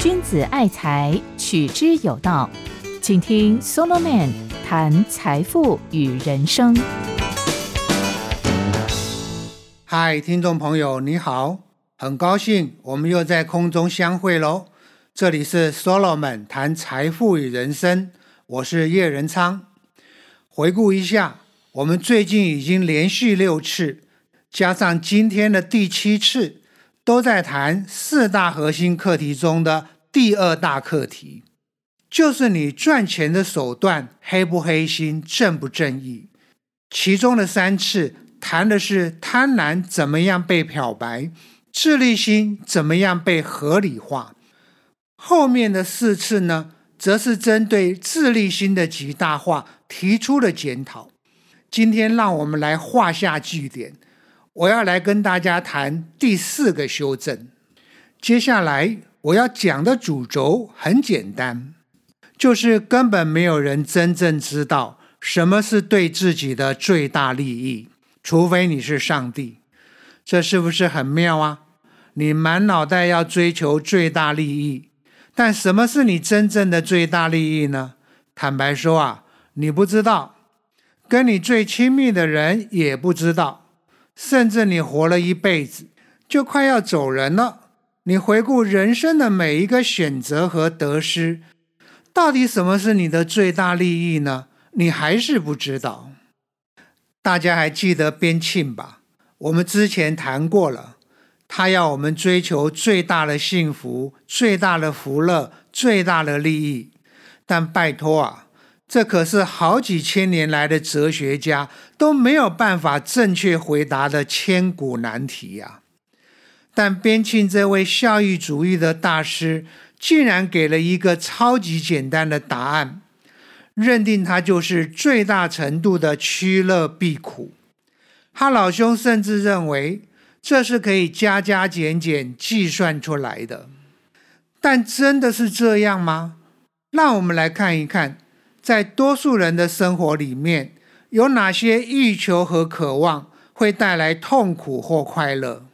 君子爱财，取之有道。请听 Solomon 谈财富与人生。嗨，听众朋友，你好，很高兴我们又在空中相会喽。这里是 Solomon 谈财富与人生，我是叶仁昌。回顾一下，我们最近已经连续六次，加上今天的第七次，都在谈四大核心课题中的第二大课题。就是你赚钱的手段黑不黑心、正不正义。其中的三次谈的是贪婪怎么样被漂白，自利心怎么样被合理化。后面的四次呢，则是针对自利心的极大化提出了检讨。今天让我们来画下句点，我要来跟大家谈第四个修正。接下来我要讲的主轴很简单。就是根本没有人真正知道什么是对自己的最大利益，除非你是上帝。这是不是很妙啊？你满脑袋要追求最大利益，但什么是你真正的最大利益呢？坦白说啊，你不知道，跟你最亲密的人也不知道，甚至你活了一辈子，就快要走人了。你回顾人生的每一个选择和得失。到底什么是你的最大利益呢？你还是不知道。大家还记得边沁吧？我们之前谈过了，他要我们追求最大的幸福、最大的福乐、最大的利益。但拜托啊，这可是好几千年来的哲学家都没有办法正确回答的千古难题呀！但边沁这位效益主义的大师。竟然给了一个超级简单的答案，认定它就是最大程度的趋乐避苦。他老兄甚至认为这是可以加加减减计算出来的。但真的是这样吗？让我们来看一看，在多数人的生活里面，有哪些欲求和渴望会带来痛苦或快乐？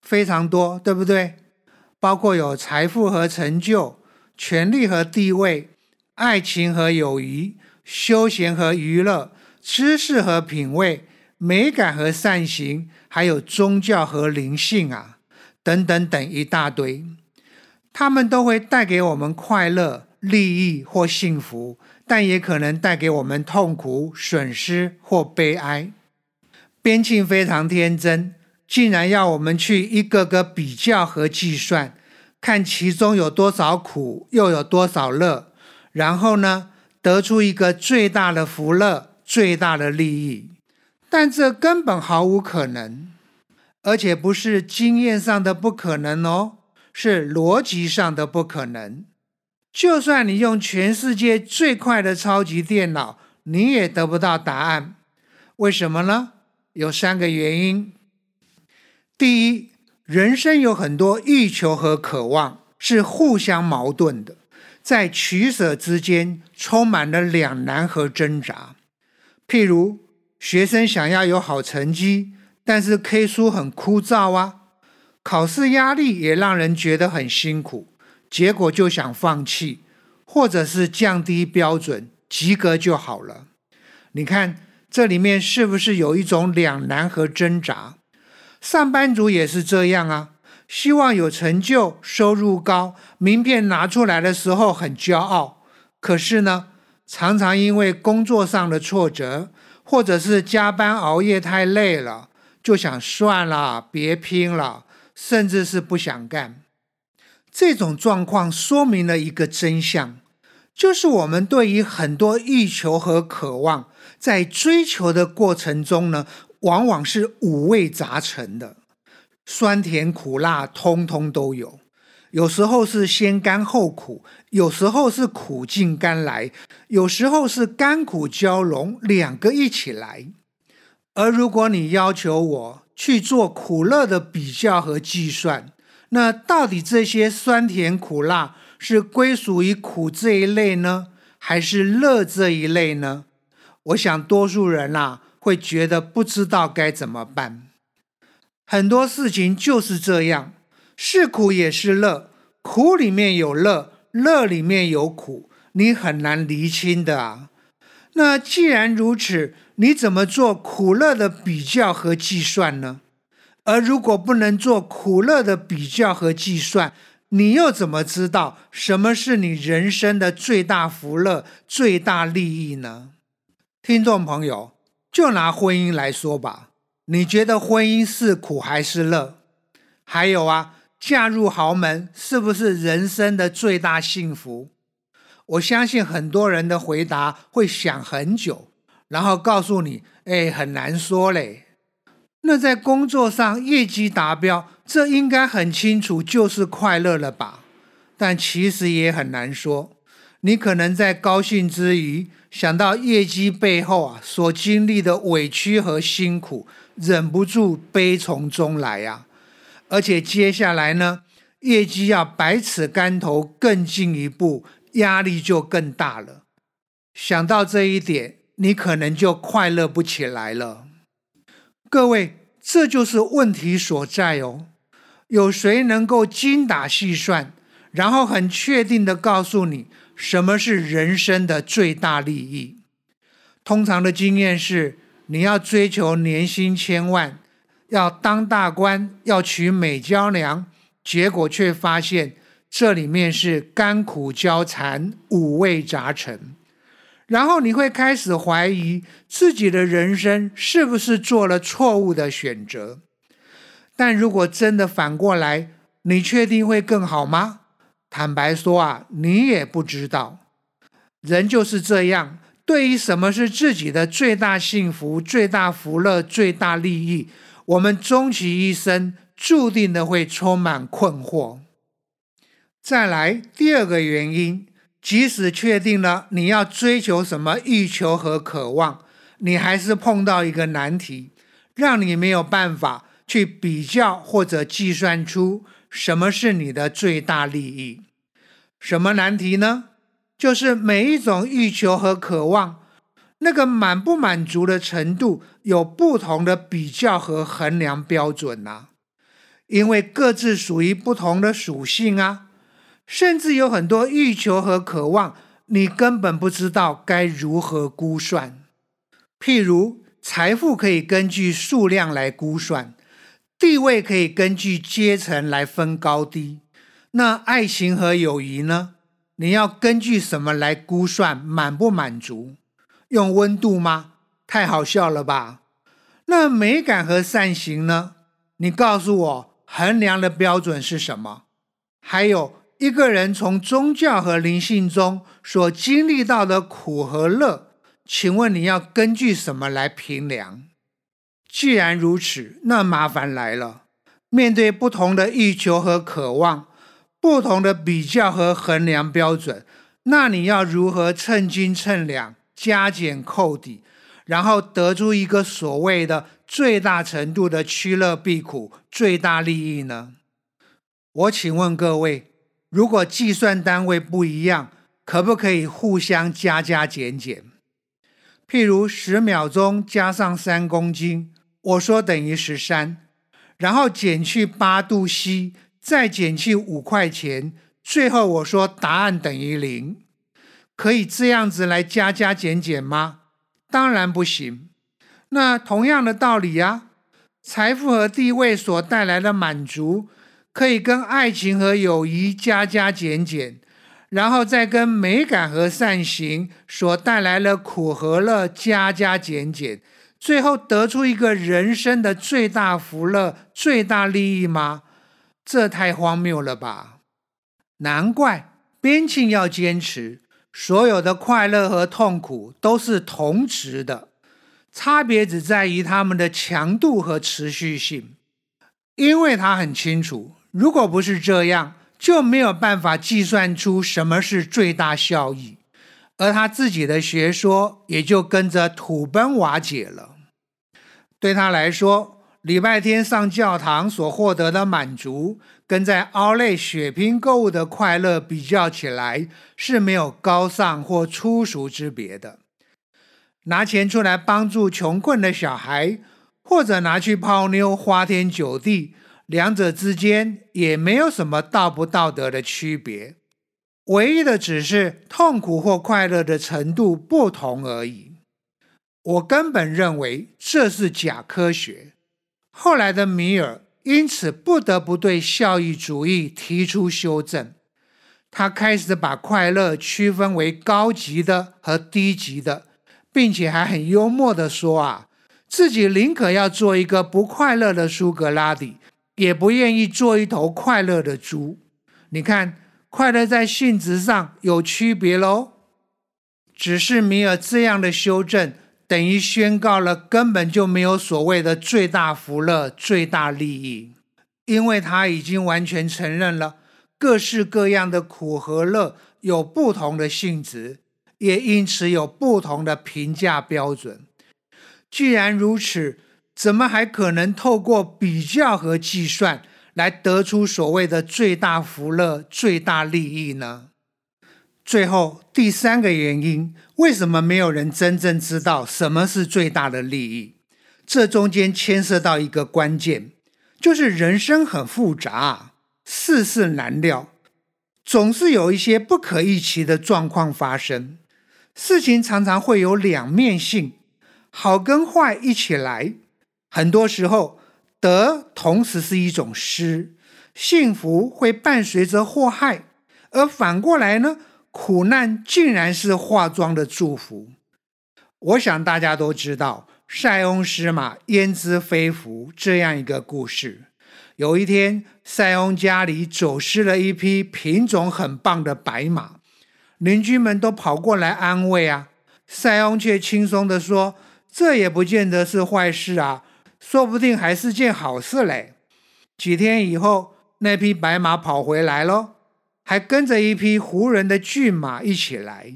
非常多，对不对？包括有财富和成就、权力和地位、爱情和友谊、休闲和娱乐、知识和品味、美感和善行，还有宗教和灵性啊，等等等一大堆。他们都会带给我们快乐、利益或幸福，但也可能带给我们痛苦、损失或悲哀。边沁非常天真。竟然要我们去一个个比较和计算，看其中有多少苦，又有多少乐，然后呢，得出一个最大的福乐、最大的利益。但这根本毫无可能，而且不是经验上的不可能哦，是逻辑上的不可能。就算你用全世界最快的超级电脑，你也得不到答案。为什么呢？有三个原因。第一，人生有很多欲求和渴望是互相矛盾的，在取舍之间充满了两难和挣扎。譬如，学生想要有好成绩，但是 K 书很枯燥啊，考试压力也让人觉得很辛苦，结果就想放弃，或者是降低标准，及格就好了。你看，这里面是不是有一种两难和挣扎？上班族也是这样啊，希望有成就、收入高、名片拿出来的时候很骄傲。可是呢，常常因为工作上的挫折，或者是加班熬夜太累了，就想算了，别拼了，甚至是不想干。这种状况说明了一个真相，就是我们对于很多欲求和渴望，在追求的过程中呢。往往是五味杂陈的，酸甜苦辣通通都有。有时候是先甘后苦，有时候是苦尽甘来，有时候是甘苦交融，两个一起来。而如果你要求我去做苦乐的比较和计算，那到底这些酸甜苦辣是归属于苦这一类呢，还是乐这一类呢？我想多数人啊。会觉得不知道该怎么办，很多事情就是这样，是苦也是乐，苦里面有乐，乐里面有苦，你很难厘清的啊。那既然如此，你怎么做苦乐的比较和计算呢？而如果不能做苦乐的比较和计算，你又怎么知道什么是你人生的最大福乐、最大利益呢？听众朋友，就拿婚姻来说吧，你觉得婚姻是苦还是乐？还有啊，嫁入豪门是不是人生的最大幸福？我相信很多人的回答会想很久，然后告诉你：“哎，很难说嘞。”那在工作上业绩达标，这应该很清楚就是快乐了吧？但其实也很难说。你可能在高兴之余，想到业绩背后啊所经历的委屈和辛苦，忍不住悲从中来呀。而且接下来呢，业绩要百尺竿头更进一步。压力就更大了。想到这一点，你可能就快乐不起来了。各位，这就是问题所在哦。有谁能够精打细算，然后很确定的告诉你什么是人生的最大利益？通常的经验是，你要追求年薪千万，要当大官，要娶美娇娘，结果却发现。这里面是甘苦交缠、五味杂陈，然后你会开始怀疑自己的人生是不是做了错误的选择。但如果真的反过来，你确定会更好吗？坦白说啊，你也不知道。人就是这样，对于什么是自己的最大幸福、最大福乐、最大利益，我们终其一生注定的会充满困惑。再来第二个原因，即使确定了你要追求什么欲求和渴望，你还是碰到一个难题，让你没有办法去比较或者计算出什么是你的最大利益。什么难题呢？就是每一种欲求和渴望，那个满不满足的程度有不同的比较和衡量标准呐，因为各自属于不同的属性啊。甚至有很多欲求和渴望，你根本不知道该如何估算。譬如，财富可以根据数量来估算，地位可以根据阶层来分高低。那爱情和友谊呢？你要根据什么来估算满不满足？用温度吗？太好笑了吧！那美感和善行呢？你告诉我，衡量的标准是什么？还有。一个人从宗教和灵性中所经历到的苦和乐，请问你要根据什么来评量？既然如此，那麻烦来了。面对不同的欲求和渴望，不同的比较和衡量标准，那你要如何称斤称两、加减扣抵，然后得出一个所谓的最大程度的趋乐避苦、最大利益呢？我请问各位。如果计算单位不一样，可不可以互相加加减减？譬如十秒钟加上三公斤，我说等于十三，然后减去八度 C，再减去五块钱，最后我说答案等于零，可以这样子来加加减减吗？当然不行。那同样的道理呀，财富和地位所带来的满足。可以跟爱情和友谊加加减减，然后再跟美感和善行所带来的苦和乐加加减减，最后得出一个人生的最大福乐、最大利益吗？这太荒谬了吧！难怪边沁要坚持，所有的快乐和痛苦都是同值的，差别只在于它们的强度和持续性，因为他很清楚。如果不是这样，就没有办法计算出什么是最大效益，而他自己的学说也就跟着土崩瓦解了。对他来说，礼拜天上教堂所获得的满足，跟在奥莱血拼购物的快乐比较起来，是没有高尚或粗俗之别的。拿钱出来帮助穷困的小孩，或者拿去泡妞、花天酒地。两者之间也没有什么道不道德的区别，唯一的只是痛苦或快乐的程度不同而已。我根本认为这是假科学。后来的米尔因此不得不对效益主义提出修正，他开始把快乐区分为高级的和低级的，并且还很幽默地说：“啊，自己宁可要做一个不快乐的苏格拉底。”也不愿意做一头快乐的猪。你看，快乐在性质上有区别喽。只是米尔这样的修正，等于宣告了根本就没有所谓的最大福乐、最大利益，因为他已经完全承认了各式各样的苦和乐有不同的性质，也因此有不同的评价标准。既然如此，怎么还可能透过比较和计算来得出所谓的最大福乐、最大利益呢？最后第三个原因，为什么没有人真正知道什么是最大的利益？这中间牵涉到一个关键，就是人生很复杂，世事难料，总是有一些不可预期的状况发生。事情常常会有两面性，好跟坏一起来。很多时候，得同时是一种失，幸福会伴随着祸害，而反过来呢，苦难竟然是化妆的祝福。我想大家都知道“塞翁失马，焉知非福”这样一个故事。有一天，塞翁家里走失了一匹品种很棒的白马，邻居们都跑过来安慰啊，塞翁却轻松地说：“这也不见得是坏事啊。”说不定还是件好事嘞。几天以后，那匹白马跑回来了，还跟着一匹胡人的骏马一起来。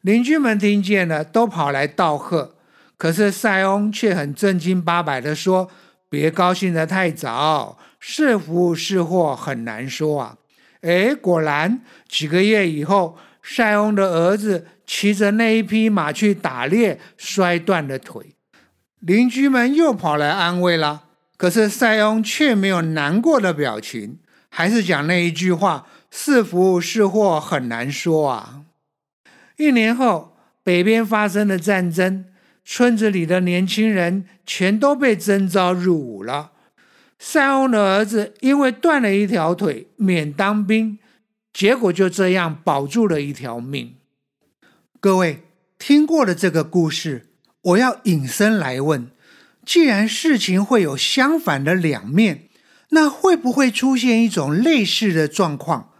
邻居们听见了，都跑来道贺。可是塞翁却很正经八百地说：“别高兴得太早，是福是祸很难说啊。”哎，果然，几个月以后，塞翁的儿子骑着那一匹马去打猎，摔断了腿。邻居们又跑来安慰了，可是塞翁却没有难过的表情，还是讲那一句话：“是福是祸很难说啊。”一年后，北边发生了战争，村子里的年轻人全都被征召入伍了。塞翁的儿子因为断了一条腿，免当兵，结果就这样保住了一条命。各位听过了这个故事。我要引申来问：既然事情会有相反的两面，那会不会出现一种类似的状况？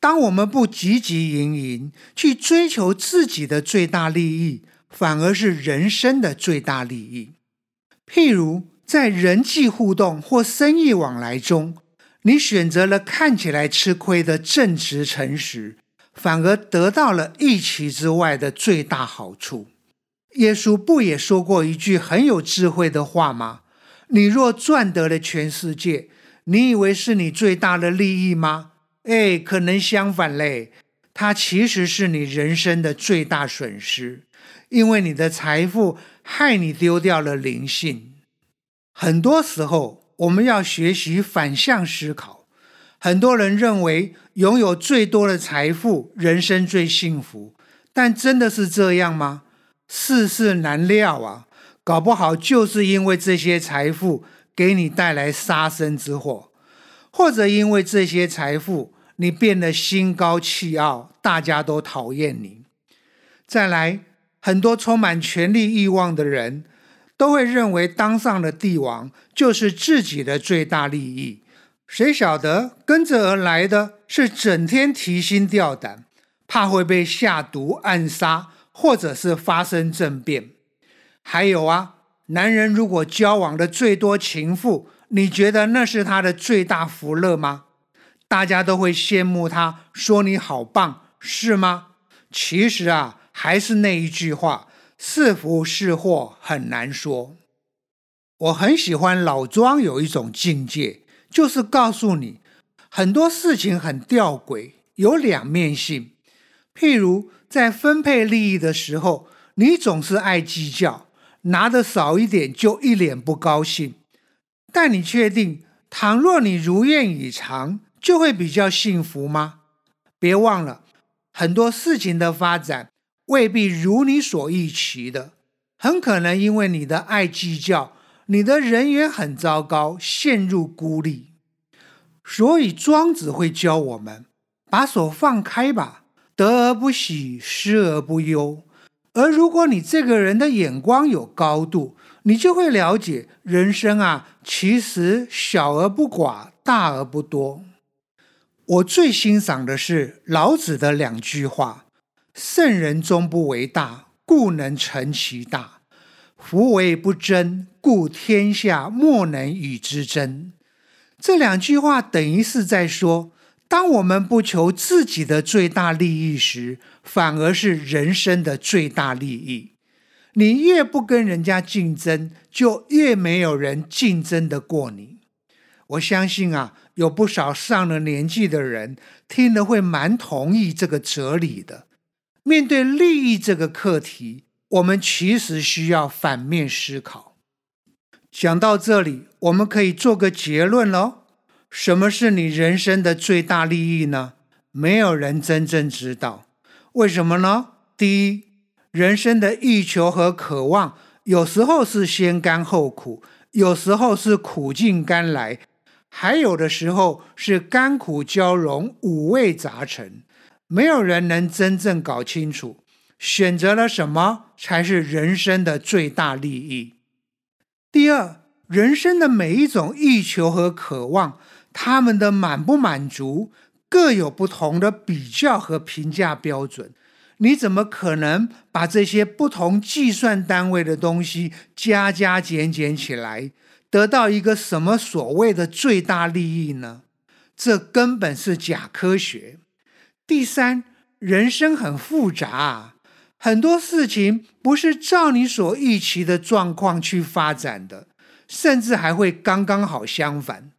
当我们不汲汲营营去追求自己的最大利益，反而是人生的最大利益。譬如在人际互动或生意往来中，你选择了看起来吃亏的正直诚实，反而得到了预期之外的最大好处。耶稣不也说过一句很有智慧的话吗？你若赚得了全世界，你以为是你最大的利益吗？哎，可能相反嘞，它其实是你人生的最大损失，因为你的财富害你丢掉了灵性。很多时候，我们要学习反向思考。很多人认为拥有最多的财富，人生最幸福，但真的是这样吗？世事难料啊，搞不好就是因为这些财富给你带来杀身之祸，或者因为这些财富你变得心高气傲，大家都讨厌你。再来，很多充满权力欲望的人都会认为当上了帝王就是自己的最大利益，谁晓得跟着而来的是整天提心吊胆，怕会被下毒暗杀。或者是发生政变，还有啊，男人如果交往的最多情妇，你觉得那是他的最大福乐吗？大家都会羡慕他，说你好棒，是吗？其实啊，还是那一句话，是福是祸很难说。我很喜欢老庄有一种境界，就是告诉你很多事情很吊诡，有两面性，譬如。在分配利益的时候，你总是爱计较，拿的少一点就一脸不高兴。但你确定倘若你如愿以偿，就会比较幸福吗？别忘了，很多事情的发展未必如你所预期的，很可能因为你的爱计较，你的人缘很糟糕，陷入孤立。所以庄子会教我们：把手放开吧，得而不喜，失而不忧。而如果你这个人的眼光有高度，你就会了解人生啊，其实小而不寡，大而不多。我最欣赏的是老子的两句话：“圣人终不为大，故能成其大；夫为不争，故天下莫能与之争。”这两句话等于是在说，当我们不求自己的最大利益时，反而是人生的最大利益。你越不跟人家竞争，就越没有人竞争得过你。我相信啊，有不少上了年纪的人听了会蛮同意这个哲理的。面对利益这个课题，我们其实需要反面思考。讲到这里，我们可以做个结论喽：什么是你人生的最大利益呢？没有人真正知道。为什么呢？第一。人生的欲求和渴望，有时候是先甘后苦，有时候是苦尽甘来，还有的时候是甘苦交融，五味杂陈。没有人能真正搞清楚，选择了什么才是人生的最大利益。第二，人生的每一种欲求和渴望，他们的满不满足，各有不同的比较和评价标准。你怎么可能把这些不同计算单位的东西加加减减起来，得到一个什么所谓的最大利益呢？这根本是假科学。第三，人生很复杂，很多事情不是照你所预期的状况去发展的，甚至还会刚刚好相反。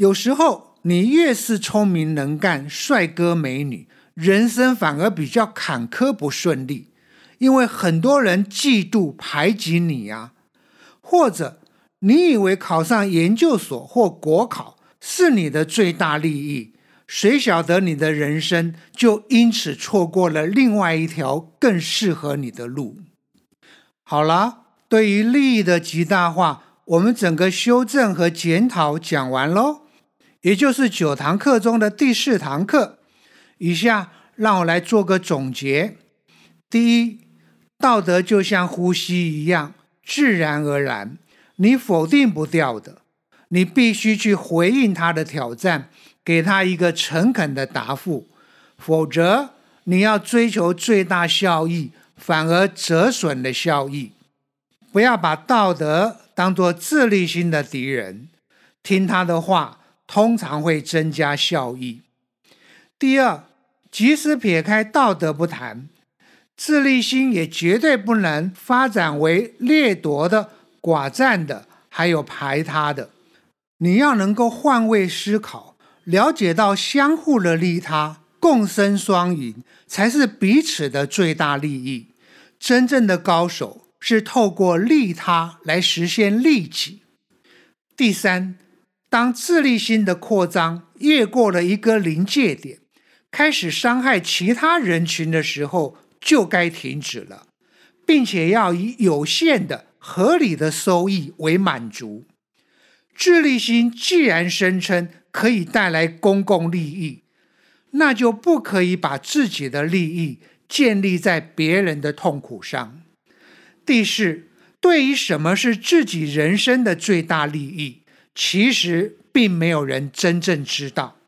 有时候，你越是聪明能干、帅哥美女。人生反而比较坎坷不顺利，因为很多人嫉妒排挤你呀，或者你以为考上研究所或国考是你的最大利益，谁晓得你的人生就因此错过了另外一条更适合你的路。好了，对于利益的极大化，我们整个修正和检讨讲完喽，也就是九堂课中的第四堂课。以下让我来做个总结：第一，道德就像呼吸一样，自然而然，你否定不掉的。你必须去回应他的挑战，给他一个诚恳的答复，否则你要追求最大效益，反而折损了效益。不要把道德当作自利心的敌人，听他的话，通常会增加效益。第二。即使撇开道德不谈，自利心也绝对不能发展为掠夺的、寡占的，还有排他的。你要能够换位思考，了解到相互的利他、共生双赢，才是彼此的最大利益。真正的高手是透过利他来实现利己。第三，当自利心的扩张越过了一个临界点。开始伤害其他人群的时候，就该停止了，并且要以有限的、合理的收益为满足。自利心既然声称可以带来公共利益，那就不可以把自己的利益建立在别人的痛苦上。第四，对于什么是自己人生的最大利益，其实并没有人真正知道。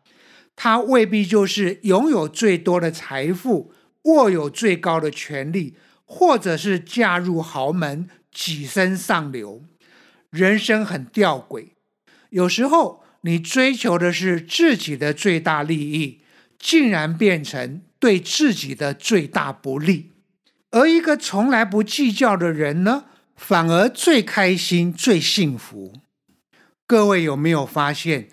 他未必就是拥有最多的财富，握有最高的权力，或者是嫁入豪门，跻身上流。人生很吊诡，有时候你追求的是自己的最大利益，竟然变成对自己的最大不利。而一个从来不计较的人呢，反而最开心、最幸福。各位有没有发现？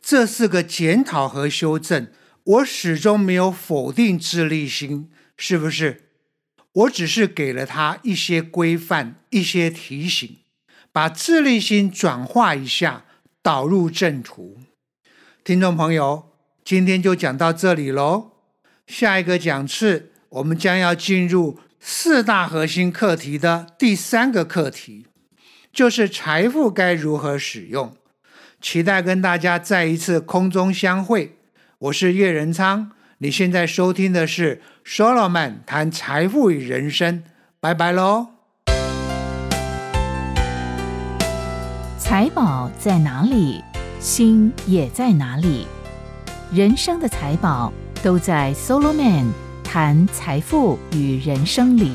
这是个检讨和修正，我始终没有否定自立心，是不是？我只是给了他一些规范、一些提醒，把自立心转化一下，导入正途。听众朋友，今天就讲到这里喽。下一个讲次，我们将要进入四大核心课题的第三个课题，就是财富该如何使用。期待跟大家再一次空中相会。我是叶仁昌，你现在收听的是 Solomon 谈财富与人生。拜拜喽！财宝在哪里？心也在哪里？人生的财宝都在 Solo Man 谈财富与人生里。